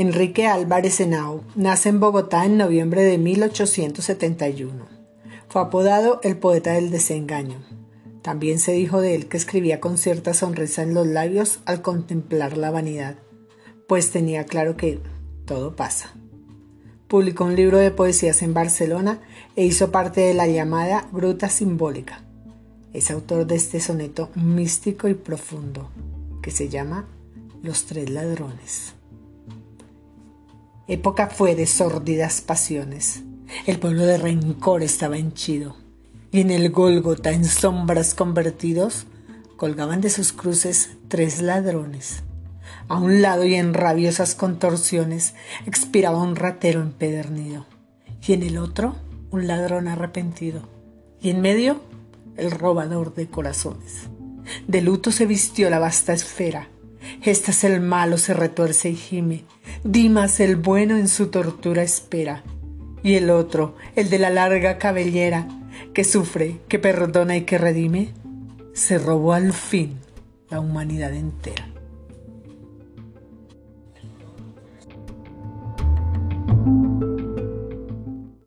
Enrique Álvarez Henao nace en Bogotá en noviembre de 1871. Fue apodado el poeta del desengaño. También se dijo de él que escribía con cierta sonrisa en los labios al contemplar la vanidad, pues tenía claro que todo pasa. Publicó un libro de poesías en Barcelona e hizo parte de la llamada Gruta Simbólica. Es autor de este soneto místico y profundo que se llama Los Tres Ladrones. Época fue de sórdidas pasiones. El pueblo de rencor estaba henchido, y en el Gólgota, en sombras convertidos, colgaban de sus cruces tres ladrones. A un lado y en rabiosas contorsiones expiraba un ratero empedernido, y en el otro un ladrón arrepentido, y en medio el robador de corazones. De luto se vistió la vasta esfera, este es el malo, se retuerce y gime. Dimas el bueno en su tortura espera. Y el otro, el de la larga cabellera, que sufre, que perdona y que redime, se robó al fin la humanidad entera.